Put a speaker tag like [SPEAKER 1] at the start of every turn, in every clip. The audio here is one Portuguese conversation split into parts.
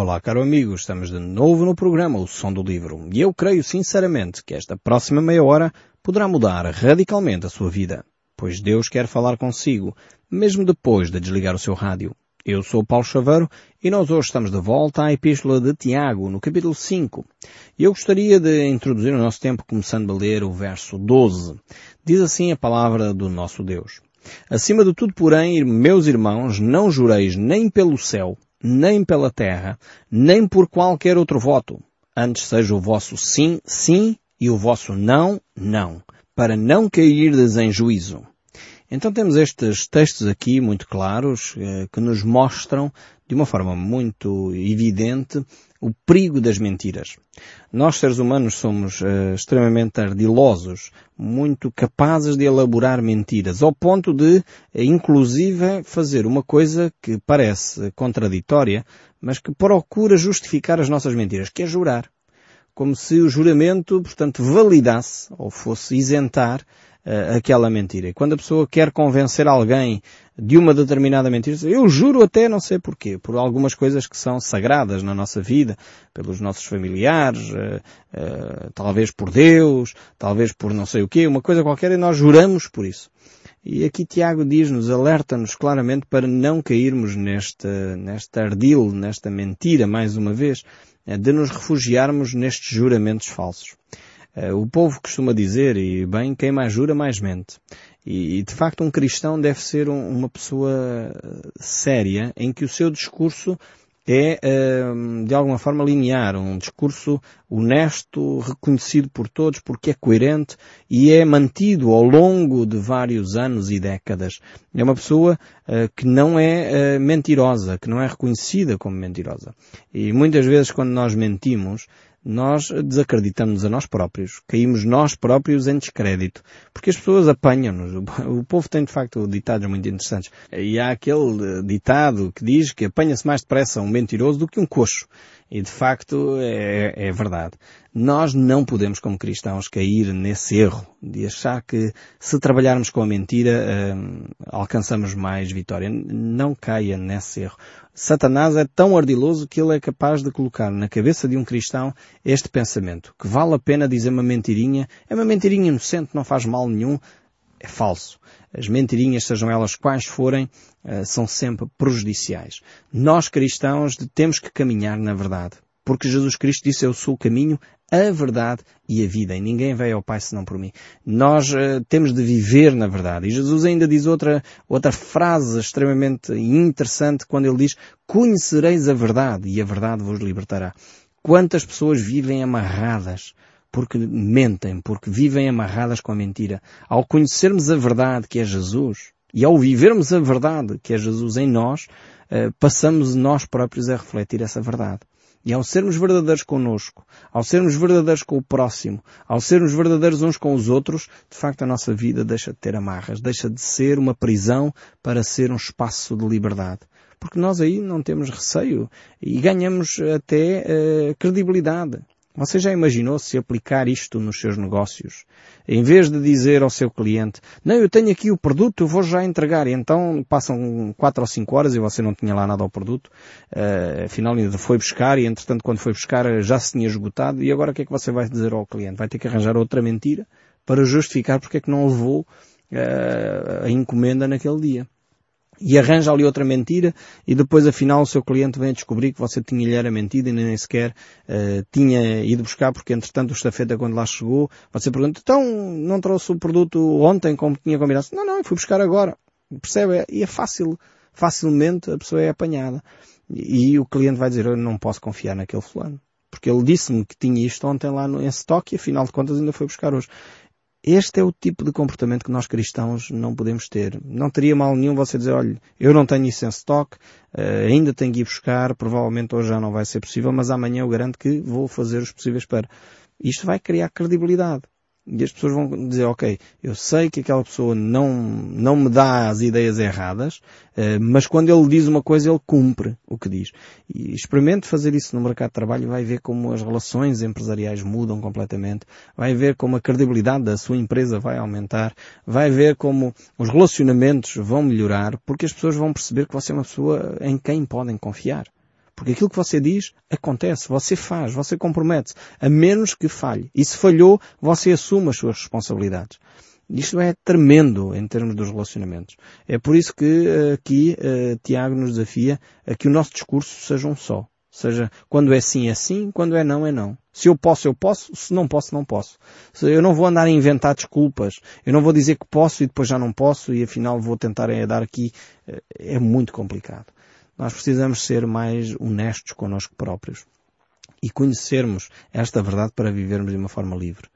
[SPEAKER 1] Olá, caro amigo, estamos de novo no programa O Som do Livro e eu creio sinceramente que esta próxima meia hora poderá mudar radicalmente a sua vida, pois Deus quer falar consigo, mesmo depois de desligar o seu rádio. Eu sou Paulo Chaveiro e nós hoje estamos de volta à Epístola de Tiago, no capítulo 5. E eu gostaria de introduzir o nosso tempo começando a ler o verso 12. Diz assim a palavra do nosso Deus. Acima de tudo, porém, meus irmãos, não jureis nem pelo céu, nem pela terra, nem por qualquer outro voto. Antes seja o vosso sim, sim, e o vosso não, não, para não cairdes em juízo. Então temos estes textos aqui muito claros eh, que nos mostram de uma forma muito evidente o perigo das mentiras. Nós, seres humanos, somos uh, extremamente ardilosos, muito capazes de elaborar mentiras, ao ponto de, uh, inclusive, fazer uma coisa que parece contraditória, mas que procura justificar as nossas mentiras, que é jurar. Como se o juramento, portanto, validasse ou fosse isentar uh, aquela mentira. Quando a pessoa quer convencer alguém de uma determinada mentira, eu juro até não sei porquê, por algumas coisas que são sagradas na nossa vida, pelos nossos familiares, uh, uh, talvez por Deus, talvez por não sei o quê, uma coisa qualquer, e nós juramos por isso. E aqui Tiago diz-nos, alerta-nos claramente para não cairmos neste, neste ardil, nesta mentira, mais uma vez, de nos refugiarmos nestes juramentos falsos. Eh, o povo costuma dizer, e bem, quem mais jura, mais mente. E, de facto, um cristão deve ser uma pessoa séria, em que o seu discurso é, ehm, de alguma forma, linear, um discurso honesto, reconhecido por todos, porque é coerente e é mantido ao longo de vários anos e décadas. É uma pessoa eh, que não é eh, mentirosa, que não é reconhecida como mentirosa. E muitas vezes, quando nós mentimos, nós desacreditamos a nós próprios, caímos nós próprios em descrédito, porque as pessoas apanham-nos. O povo tem de facto ditados muito interessantes. E há aquele ditado que diz que apanha-se mais depressa um mentiroso do que um coxo. E de facto é, é, verdade. Nós não podemos, como cristãos, cair nesse erro de achar que se trabalharmos com a mentira hum, alcançamos mais vitória. Não caia nesse erro. Satanás é tão ardiloso que ele é capaz de colocar na cabeça de um cristão este pensamento, que vale a pena dizer uma mentirinha, é uma mentirinha inocente, não faz mal nenhum, é falso. As mentirinhas, sejam elas quais forem, eh, são sempre prejudiciais. Nós cristãos temos que caminhar na verdade. Porque Jesus Cristo disse, eu sou o caminho, a verdade e a vida. E ninguém veio ao Pai senão por mim. Nós uh, temos de viver na verdade. E Jesus ainda diz outra, outra frase extremamente interessante quando ele diz, conhecereis a verdade e a verdade vos libertará. Quantas pessoas vivem amarradas porque mentem, porque vivem amarradas com a mentira. Ao conhecermos a verdade que é Jesus, e ao vivermos a verdade que é Jesus em nós, uh, passamos nós próprios a refletir essa verdade. E ao sermos verdadeiros connosco, ao sermos verdadeiros com o próximo, ao sermos verdadeiros uns com os outros, de facto a nossa vida deixa de ter amarras, deixa de ser uma prisão para ser um espaço de liberdade. Porque nós aí não temos receio e ganhamos até uh, credibilidade. Você já imaginou se aplicar isto nos seus negócios? Em vez de dizer ao seu cliente, não, eu tenho aqui o produto, eu vou já entregar, e então passam quatro ou cinco horas e você não tinha lá nada ao produto, uh, afinal ainda foi buscar e entretanto quando foi buscar já se tinha esgotado, e agora o que é que você vai dizer ao cliente? Vai ter que arranjar outra mentira para justificar porque é que não levou uh, a encomenda naquele dia e arranja ali outra mentira e depois afinal o seu cliente vem a descobrir que você tinha lhe era mentido e nem sequer uh, tinha ido buscar porque entretanto o estafeta quando lá chegou, você pergunta, então não trouxe o produto ontem como tinha combinado? Não, não, fui buscar agora. Percebe? E é fácil, facilmente a pessoa é apanhada. E, e o cliente vai dizer, eu não posso confiar naquele fulano. Porque ele disse-me que tinha isto ontem lá no, em stock e afinal de contas ainda foi buscar hoje. Este é o tipo de comportamento que nós cristãos não podemos ter. Não teria mal nenhum você dizer, olha, eu não tenho isso em stock, uh, ainda tenho que ir buscar, provavelmente hoje já não vai ser possível, mas amanhã eu garanto que vou fazer os possíveis para. Isto vai criar credibilidade. E as pessoas vão dizer, ok, eu sei que aquela pessoa não, não me dá as ideias erradas, eh, mas quando ele diz uma coisa, ele cumpre o que diz. E experimente fazer isso no mercado de trabalho e vai ver como as relações empresariais mudam completamente, vai ver como a credibilidade da sua empresa vai aumentar, vai ver como os relacionamentos vão melhorar, porque as pessoas vão perceber que você é uma pessoa em quem podem confiar. Porque aquilo que você diz acontece, você faz, você compromete a menos que falhe. E se falhou, você assume as suas responsabilidades. Isto é tremendo em termos dos relacionamentos. É por isso que eh, aqui uh, Tiago nos desafia a que o nosso discurso seja um só. seja, quando é sim, é sim, quando é não, é não. Se eu posso, eu posso, se não posso, não posso. Eu não vou andar a inventar desculpas. Eu não vou dizer que posso e depois já não posso e afinal vou tentar é dar aqui. É muito complicado. Nós precisamos ser mais honestos connosco próprios e conhecermos esta verdade para vivermos de uma forma livre.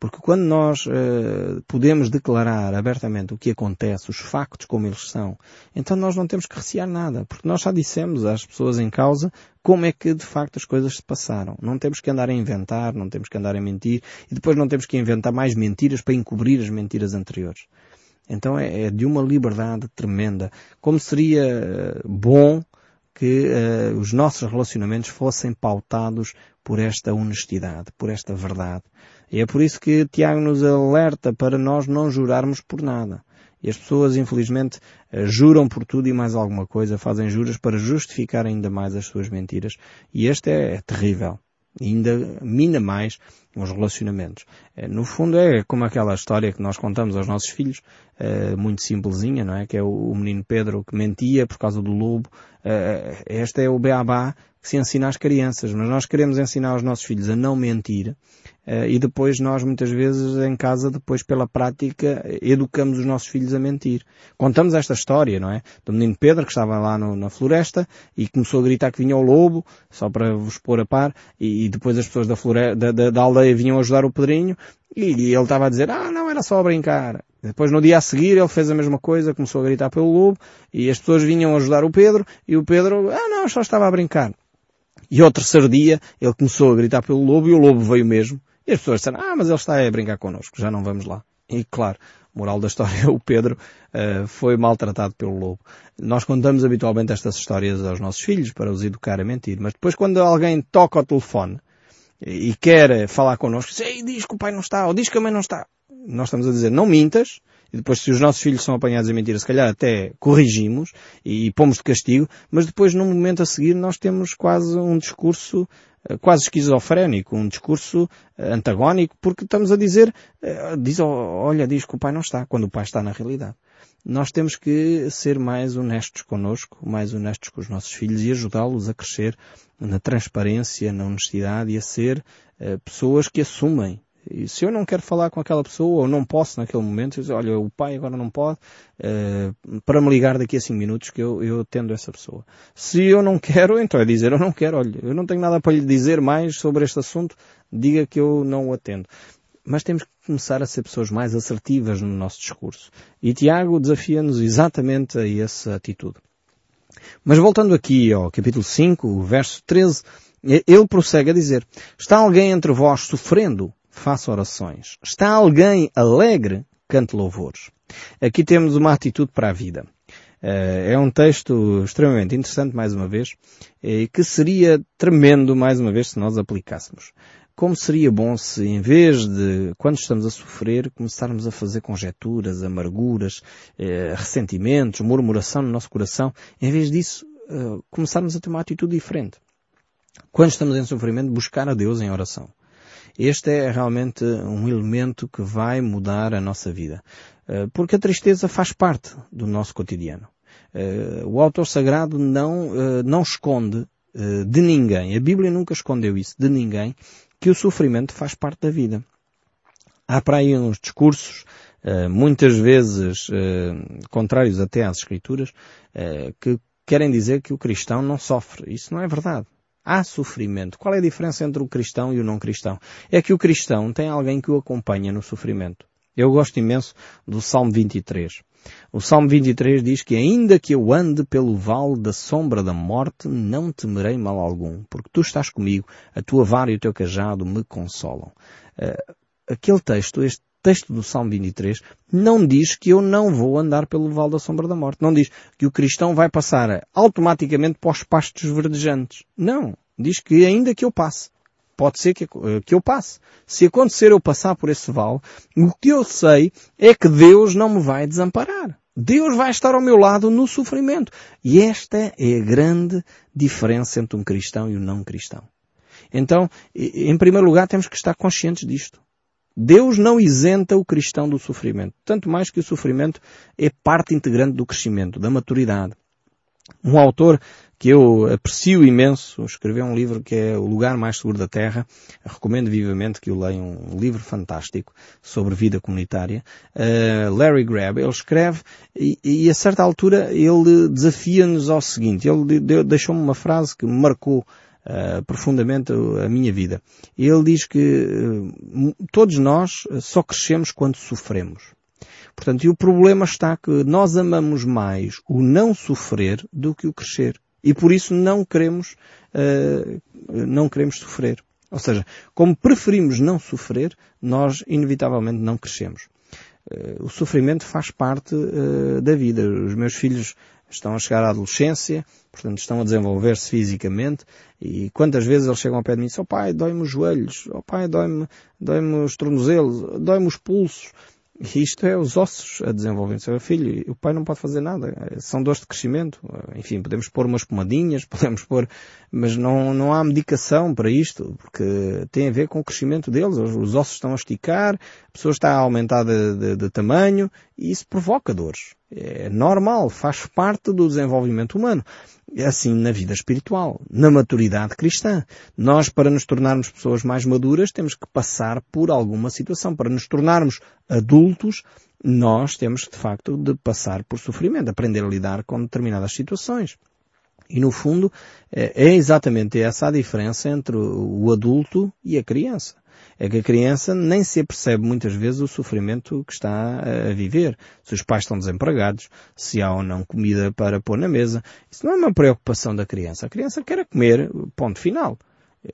[SPEAKER 1] Porque quando nós uh, podemos declarar abertamente o que acontece, os factos como eles são, então nós não temos que recear nada, porque nós já dissemos às pessoas em causa como é que de facto as coisas se passaram. Não temos que andar a inventar, não temos que andar a mentir, e depois não temos que inventar mais mentiras para encobrir as mentiras anteriores. Então é, é de uma liberdade tremenda. Como seria eh, bom que uh, os nossos relacionamentos fossem pautados por esta honestidade, por esta verdade. E é por isso que Tiago nos alerta para nós não jurarmos por nada. E as pessoas, infelizmente, uh, juram por tudo e mais alguma coisa, fazem juras para justificar ainda mais as suas mentiras. E este é, é terrível. Ainda mina mais os relacionamentos. Eh, no fundo é como aquela história que nós contamos aos nossos filhos, muito simplesinha, não é? Que é o menino Pedro que mentia por causa do lobo, Uh, este é o beabá se ensina às crianças, mas nós queremos ensinar aos nossos filhos a não mentir uh, e depois nós muitas vezes em casa, depois pela prática, educamos os nossos filhos a mentir. Contamos esta história, não é? Do menino Pedro que estava lá no, na floresta e começou a gritar que vinha o lobo, só para vos pôr a par, e, e depois as pessoas da, floresta, da, da, da aldeia vinham ajudar o Pedrinho e, e ele estava a dizer, ah não, era só brincar. Depois no dia a seguir ele fez a mesma coisa, começou a gritar pelo lobo e as pessoas vinham ajudar o Pedro e o Pedro, ah não, só estava a brincar. E ao terceiro dia ele começou a gritar pelo lobo e o lobo veio mesmo. E as pessoas disseram, ah mas ele está a brincar connosco, já não vamos lá. E claro, moral da história, o Pedro uh, foi maltratado pelo lobo. Nós contamos habitualmente estas histórias aos nossos filhos para os educar a mentir, mas depois quando alguém toca o telefone e quer falar connosco, diz, diz que o pai não está, ou diz que a mãe não está nós estamos a dizer não mintas, e depois se os nossos filhos são apanhados a mentir, se calhar até corrigimos e, e pomos de castigo, mas depois num momento a seguir nós temos quase um discurso eh, quase esquizofrénico, um discurso eh, antagónico, porque estamos a dizer, eh, diz, olha, diz que o pai não está, quando o pai está na realidade. Nós temos que ser mais honestos connosco, mais honestos com os nossos filhos e ajudá-los a crescer na transparência, na honestidade e a ser pessoas que assumem e se eu não quero falar com aquela pessoa, ou não posso naquele momento, eu digo, olha, o pai agora não pode, uh, para me ligar daqui a 5 minutos que eu, eu atendo essa pessoa. Se eu não quero, então é dizer, eu não quero, olha, eu não tenho nada para lhe dizer mais sobre este assunto, diga que eu não o atendo. Mas temos que começar a ser pessoas mais assertivas no nosso discurso. E Tiago desafia-nos exatamente a essa atitude. Mas voltando aqui ao capítulo 5, verso 13, ele prossegue a dizer, está alguém entre vós sofrendo? Faça orações. Está alguém alegre? Cante louvores. Aqui temos uma atitude para a vida. Eh, é um texto extremamente interessante, mais uma vez, que seria tremendo, mais uma vez, se nós aplicássemos. Como seria bom se, em vez de, quando estamos a sofrer, começarmos a fazer conjecturas, amarguras, eh, ressentimentos, murmuração no nosso coração, em vez disso, eh, começarmos a ter uma atitude diferente. Quando estamos em sofrimento, buscar a Deus em oração. Este é realmente um elemento que vai mudar a nossa vida. Eh, porque a tristeza faz parte do nosso cotidiano. Eh, o autor sagrado não, eh, não esconde de ninguém, a Bíblia nunca escondeu isso de ninguém, que o sofrimento faz parte da vida. Há para aí uns discursos, muitas vezes contrários até às Escrituras, que querem dizer que o cristão não sofre. Isso não é verdade. Há sofrimento. Qual é a diferença entre o cristão e o não cristão? É que o cristão tem alguém que o acompanha no sofrimento. Eu gosto imenso do Salmo 23. O Salmo 23 diz que ainda que eu ande pelo vale da sombra da morte, não temerei mal algum, porque tu estás comigo, a tua vara e o teu cajado me consolam. Uh, aquele texto, este texto do Salmo 23 não diz que eu não vou andar pelo vale da sombra da morte. Não diz que o cristão vai passar automaticamente para os pastos verdejantes. Não. Diz que ainda que eu passe. Pode ser que, que eu passe. Se acontecer eu passar por esse vale, o que eu sei é que Deus não me vai desamparar. Deus vai estar ao meu lado no sofrimento. E esta é a grande diferença entre um cristão e um não cristão. Então, em primeiro lugar, temos que estar conscientes disto. Deus não isenta o cristão do sofrimento. Tanto mais que o sofrimento é parte integrante do crescimento, da maturidade. Um autor que eu aprecio imenso, escreveu um livro que é O Lugar Mais Seguro da Terra. Recomendo vivamente que o leiam, um livro fantástico sobre vida comunitária. Uh, Larry Grab, ele escreve e, e, a certa altura ele desafia-nos ao seguinte, ele deixou-me uma frase que me marcou Uh, profundamente a minha vida. Ele diz que uh, todos nós só crescemos quando sofremos. Portanto, e o problema está que nós amamos mais o não sofrer do que o crescer. E por isso não queremos, uh, não queremos sofrer. Ou seja, como preferimos não sofrer, nós inevitavelmente não crescemos. Uh, o sofrimento faz parte uh, da vida. Os meus filhos estão a chegar à adolescência, portanto estão a desenvolver-se fisicamente, e quantas vezes eles chegam ao pé de mim e dizem, oh pai, dói-me os joelhos, oh pai, dói-me, dói-me os tornozelos, dói-me os pulsos. Isto é os ossos a desenvolver-se. Filho, o pai não pode fazer nada. São dores de crescimento. Enfim, podemos pôr umas pomadinhas, podemos pôr, mas não, não há medicação para isto, porque tem a ver com o crescimento deles. Os ossos estão a esticar, a pessoa está a aumentar de, de, de tamanho e isso provoca dores. É normal, faz parte do desenvolvimento humano. É assim na vida espiritual, na maturidade cristã. Nós, para nos tornarmos pessoas mais maduras, temos que passar por alguma situação. Para nos tornarmos adultos, nós temos, de facto, de passar por sofrimento, aprender a lidar com determinadas situações. E no fundo, é, é exatamente essa a diferença entre o adulto e a criança é que a criança nem se apercebe muitas vezes o sofrimento que está a viver. Se os pais estão desempregados, se há ou não comida para pôr na mesa. Isso não é uma preocupação da criança. A criança quer comer, ponto final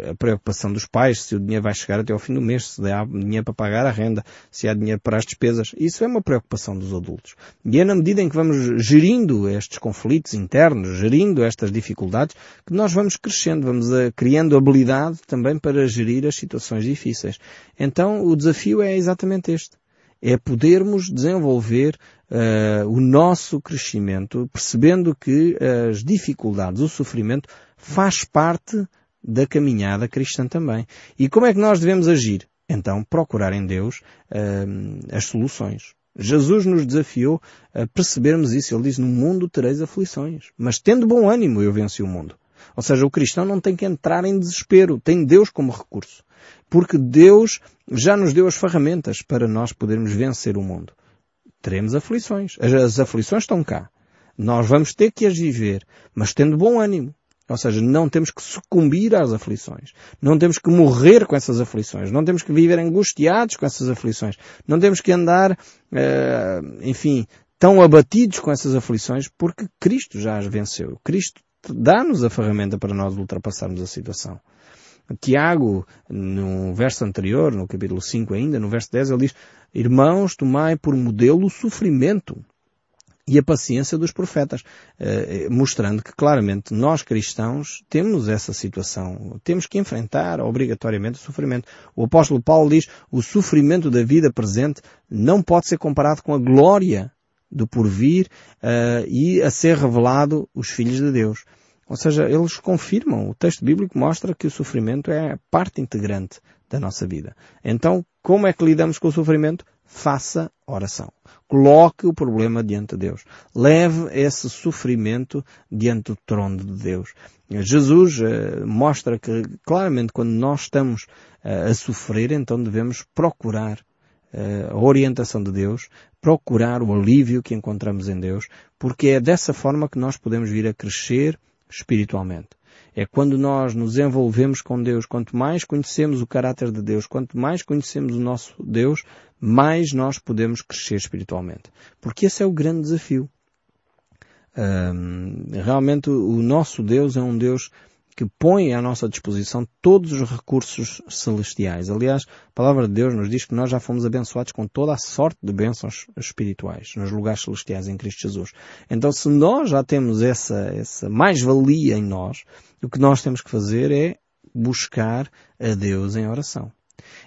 [SPEAKER 1] a preocupação dos pais, se o dinheiro vai chegar até ao fim do mês, se há dinheiro para pagar a renda, se há dinheiro para as despesas. Isso é uma preocupação dos adultos. E é na medida em que vamos gerindo estes conflitos internos, gerindo estas dificuldades, que nós vamos crescendo, vamos a, criando habilidade também para gerir as situações difíceis. Então o desafio é exatamente este. É podermos desenvolver uh, o nosso crescimento, percebendo que as dificuldades, o sofrimento, faz parte da caminhada cristã também. E como é que nós devemos agir? Então, procurar em Deus uh, as soluções. Jesus nos desafiou a percebermos isso. Ele diz, no mundo tereis aflições, mas tendo bom ânimo eu venci o mundo. Ou seja, o cristão não tem que entrar em desespero, tem Deus como recurso. Porque Deus já nos deu as ferramentas para nós podermos vencer o mundo. Teremos aflições. As aflições estão cá. Nós vamos ter que as viver, mas tendo bom ânimo. Ou seja, não temos que sucumbir às aflições. Não temos que morrer com essas aflições. Não temos que viver angustiados com essas aflições. Não temos que andar, uh, enfim, tão abatidos com essas aflições porque Cristo já as venceu. Cristo dá-nos a ferramenta para nós ultrapassarmos a situação. Tiago, no verso anterior, no capítulo 5 ainda, no verso 10, ele diz, Irmãos, tomai por modelo o sofrimento e a paciência dos profetas, eh, mostrando que claramente nós cristãos temos essa situação, temos que enfrentar obrigatoriamente o sofrimento. O apóstolo Paulo diz, o sofrimento da vida presente não pode ser comparado com a glória do porvir uh, e a ser revelado os filhos de Deus. Ou seja, eles confirmam, o texto bíblico mostra que o sofrimento é parte integrante da nossa vida. Então, como é que lidamos com o sofrimento? Faça oração. Coloque o problema diante de Deus. Leve esse sofrimento diante do trono de Deus. Jesus uh, mostra que claramente quando nós estamos uh, a sofrer, então devemos procurar uh, a orientação de Deus, procurar o alívio que encontramos em Deus, porque é dessa forma que nós podemos vir a crescer espiritualmente. É quando nós nos envolvemos com Deus, quanto mais conhecemos o caráter de Deus, quanto mais conhecemos o nosso Deus, mais nós podemos crescer espiritualmente. Porque esse é o grande desafio. Um, realmente o nosso Deus é um Deus que põe à nossa disposição todos os recursos celestiais. Aliás, a palavra de Deus nos diz que nós já fomos abençoados com toda a sorte de bênçãos espirituais nos lugares celestiais em Cristo Jesus. Então, se nós já temos essa, essa mais-valia em nós, o que nós temos que fazer é buscar a Deus em oração.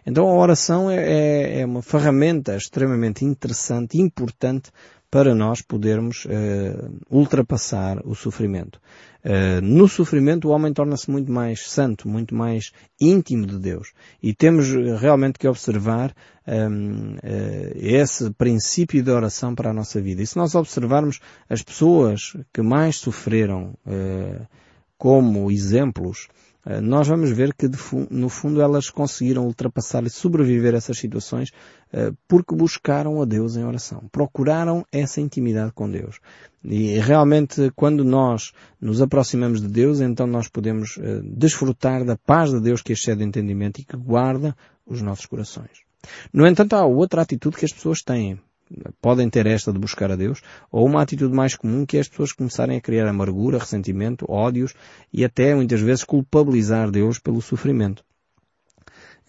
[SPEAKER 1] Então a oração é, é, é uma ferramenta extremamente interessante importante para nós podermos uh, ultrapassar o sofrimento. Uh, no sofrimento o homem torna-se muito mais santo, muito mais íntimo de Deus. E temos realmente que observar um, uh, esse princípio de oração para a nossa vida. E se nós observarmos as pessoas que mais sofreram como exemplos, eh, nós vamos ver que no fundo elas conseguiram ultrapassar e sobreviver a essas situações eh, porque buscaram a Deus em oração. Procuraram essa intimidade com Deus. E realmente quando nós nos aproximamos de Deus, então nós podemos eh, desfrutar da paz de Deus que excede o entendimento e que guarda os nossos corações. No entanto, há outra atitude que as pessoas têm podem ter esta de buscar a Deus, ou uma atitude mais comum que é as pessoas começarem a criar amargura, ressentimento, ódios e até muitas vezes culpabilizar Deus pelo sofrimento.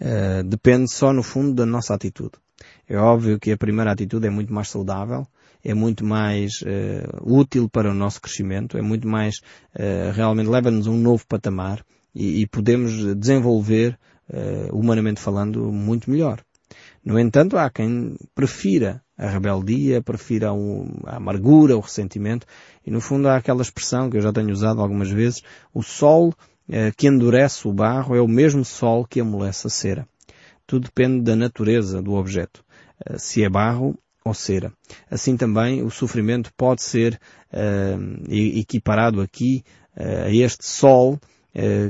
[SPEAKER 1] Uh, depende só no fundo da nossa atitude. É óbvio que a primeira atitude é muito mais saudável, é muito mais uh, útil para o nosso crescimento, é muito mais, uh, realmente leva-nos a um novo patamar e, e podemos desenvolver, humanamente falando, muito melhor. No entanto, há quem prefira a rebeldia, prefira a amargura, o ressentimento, e no fundo há aquela expressão que eu já tenho usado algumas vezes, o sol eh, que endurece o barro é o mesmo sol que amolece a cera. Tudo depende da natureza do objeto, eh, se é barro ou cera. Assim também o sofrimento pode ser eh, equiparado aqui eh, a este sol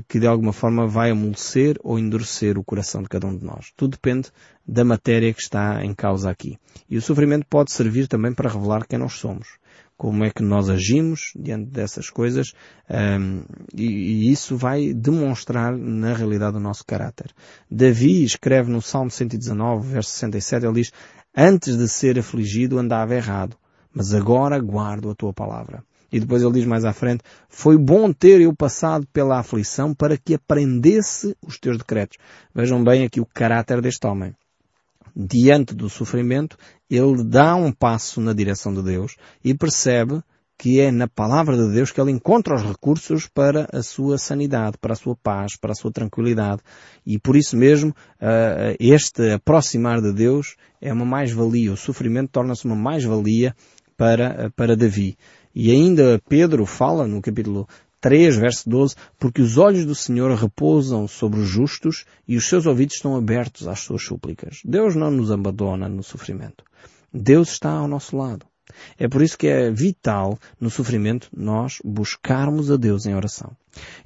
[SPEAKER 1] que de alguma forma vai amolecer ou endurecer o coração de cada um de nós. Tudo depende da matéria que está em causa aqui. E o sofrimento pode servir também para revelar quem nós somos. Como é que nós agimos diante dessas coisas um, ehm, e, e, isso vai demonstrar na realidade o nosso caráter. Davi escreve no Salmo 119, verso 67, ele diz Antes de ser afligido andava errado, mas agora guardo a tua palavra. E depois ele diz mais à frente, foi bom ter eu passado pela aflição para que aprendesse os teus decretos. Vejam bem aqui o caráter deste homem. Diante do sofrimento, ele dá um passo na direção de Deus e percebe que é na palavra de Deus que ele encontra os recursos para a sua sanidade, para a sua paz, para a sua tranquilidade. E por isso mesmo, eh, este aproximar de Deus é uma mais-valia. O sofrimento torna-se uma mais-valia para, para Davi. E ainda Pedro fala no capítulo 3, verso 12, porque os olhos do Senhor repousam sobre os justos e os seus ouvidos estão abertos às suas súplicas. Deus não nos abandona no sofrimento. Deus está ao nosso lado. É por isso que é vital no sofrimento nós buscarmos a Deus em oração.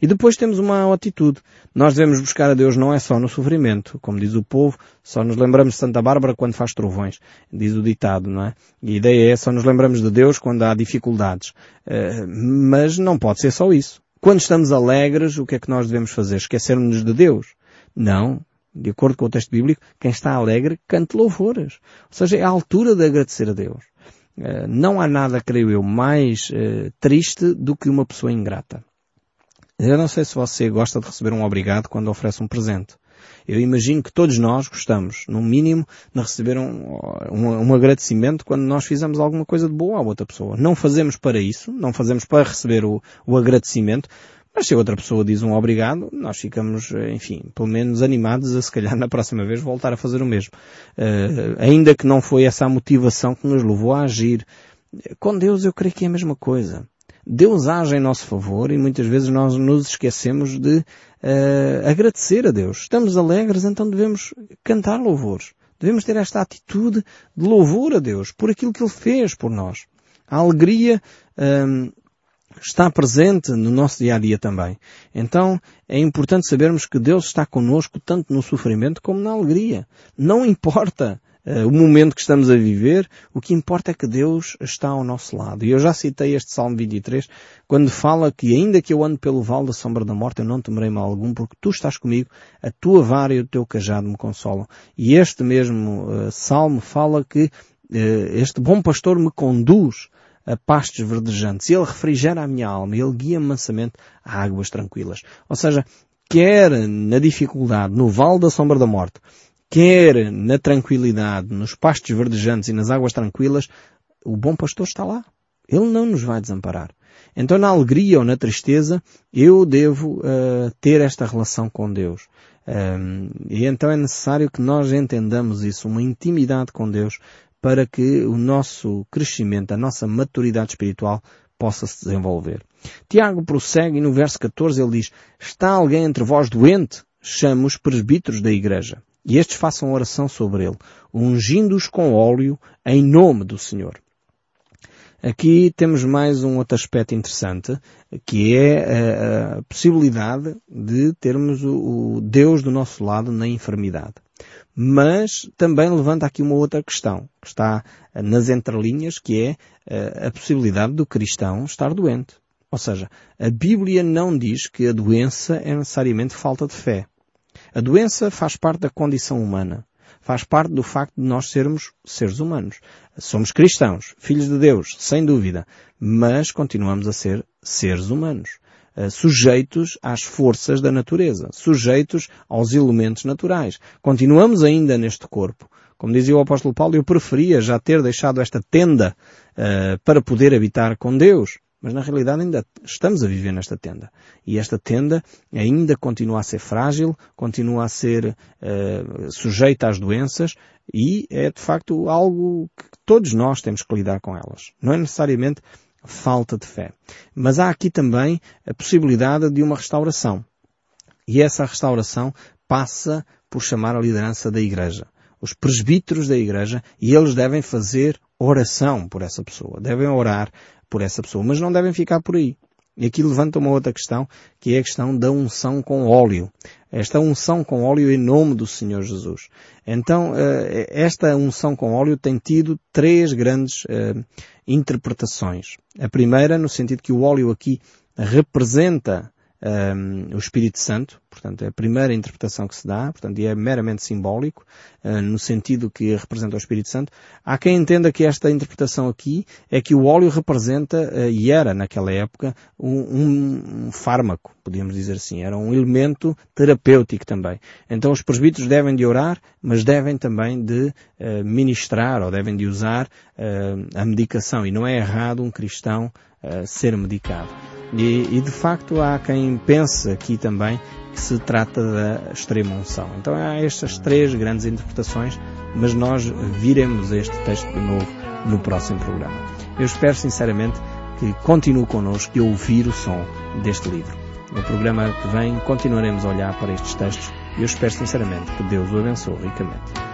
[SPEAKER 1] E depois temos uma atitude. Nós devemos buscar a Deus não é só no sofrimento. Como diz o povo, só nos lembramos de Santa Bárbara quando faz trovões. Diz o ditado, não é? E a ideia é só nos lembramos de Deus quando há dificuldades. Uh, mas não pode ser só isso. Quando estamos alegres, o que é que nós devemos fazer? Esquecermos de Deus? Não. De acordo com o texto bíblico, quem está alegre cante louvores. Ou seja, é a altura de agradecer a Deus. Uh, não há nada, creio eu, mais uh, triste do que uma pessoa ingrata. Eu não sei se você gosta de receber um obrigado quando oferece um presente. Eu imagino que todos nós gostamos, no mínimo, de receber um, um, um, agradecimento quando nós fizemos alguma coisa de boa à outra pessoa. Não fazemos para isso, não fazemos para receber o, o agradecimento, mas se outra pessoa diz um obrigado, nós ficamos, enfim, pelo menos animados a se calhar na próxima vez voltar a fazer o mesmo. Uh, ainda que não foi essa a motivação que nos levou a agir. Com Deus eu creio que é a mesma coisa. Deus age em nosso favor e muitas vezes nós nos esquecemos de uh, agradecer a Deus. Estamos alegres, então devemos cantar louvores. Devemos ter esta atitude de louvor a Deus por aquilo que Ele fez por nós. A alegria está presente no nosso dia a dia também. Então é importante sabermos que Deus está conosco tanto no sofrimento como na alegria. Não importa uh, o momento que estamos a viver, o que importa é que Deus está ao nosso lado. E eu já citei este Salmo 23, quando fala que ainda que eu ande pelo vale da sombra da morte, eu não temerei mal algum, porque tu estás comigo, a tua vara e o teu cajado me consolam. E este mesmo uh, Salmo fala que uh, este bom pastor me conduz a pastos verdejantes. Ele refrigera a minha alma, ele guia mansamente a águas tranquilas. Ou seja, quer na dificuldade, no vale da sombra da morte, quer na tranquilidade, nos pastos verdejantes e nas águas tranquilas, o bom pastor está lá. Ele não nos vai desamparar. Então na alegria ou na tristeza, eu devo uh, ter esta relação com Deus. Um, e então é necessário que nós entendamos isso, uma intimidade com Deus, para que o nosso crescimento, a nossa maturidade espiritual possa se desenvolver. Tiago prossegue e no verso 14 ele diz, está alguém entre vós doente? Chama os presbíteros da igreja e estes façam oração sobre ele, ungindo-os com óleo em nome do Senhor. Aqui temos mais um outro aspecto interessante, que é a, possibilidade de termos o, Deus do nosso lado na enfermidade. Mas também levanta aqui uma outra questão, que está nas entrelinhas, que é a possibilidade do cristão estar doente. Ou seja, a Bíblia não diz que a doença é necessariamente falta de fé. A doença faz parte da condição humana. Faz parte do facto de nós sermos seres humanos. Somos cristãos, filhos de Deus, sem dúvida, mas continuamos a ser seres humanos. Uh, sujeitos às forças da natureza, sujeitos aos elementos naturais. Continuamos ainda neste corpo. Como dizia o apóstolo Paulo, eu preferia já ter deixado esta tenda uh, para poder habitar com Deus, mas na realidade ainda estamos a viver nesta tenda. E esta tenda ainda continua a ser frágil, continua a ser uh, sujeita às doenças e é de facto algo que todos nós temos que lidar com elas. Não é necessariamente falta de fé. Mas há aqui também a possibilidade de uma restauração. E essa restauração passa por chamar a liderança da igreja. Os presbíteros da igreja, e eles devem fazer oração por essa pessoa. Devem orar por essa pessoa, mas não devem ficar por aí. E aqui levanta uma outra questão, que é a questão da unção com óleo. Esta unção com óleo em nome do Senhor Jesus. Então, eh, esta unção com óleo tem tido três grandes eh, interpretações. A primeira, no sentido que o óleo aqui representa um, o Espírito Santo, portanto é a primeira interpretação que se dá, portanto e é meramente simbólico, uh, no sentido que representa o Espírito Santo. Há quem entenda que esta interpretação aqui é que o óleo representa, uh, e era naquela época, um, um, fármaco, podíamos dizer assim, era um elemento terapêutico também. Então os presbíteros devem de orar, mas devem também de uh, ministrar ou devem de usar a medicação, e não é errado um cristão ser medicado. E, e, de facto há quem pense aqui também que se trata da extrema unção. Então há estas três grandes interpretações, mas nós viremos este texto de novo no próximo programa. Eu espero sinceramente que continue connosco e ouvir o som deste livro. No programa que vem continuaremos a olhar para estes textos e eu espero sinceramente que Deus o abençoe ricamente.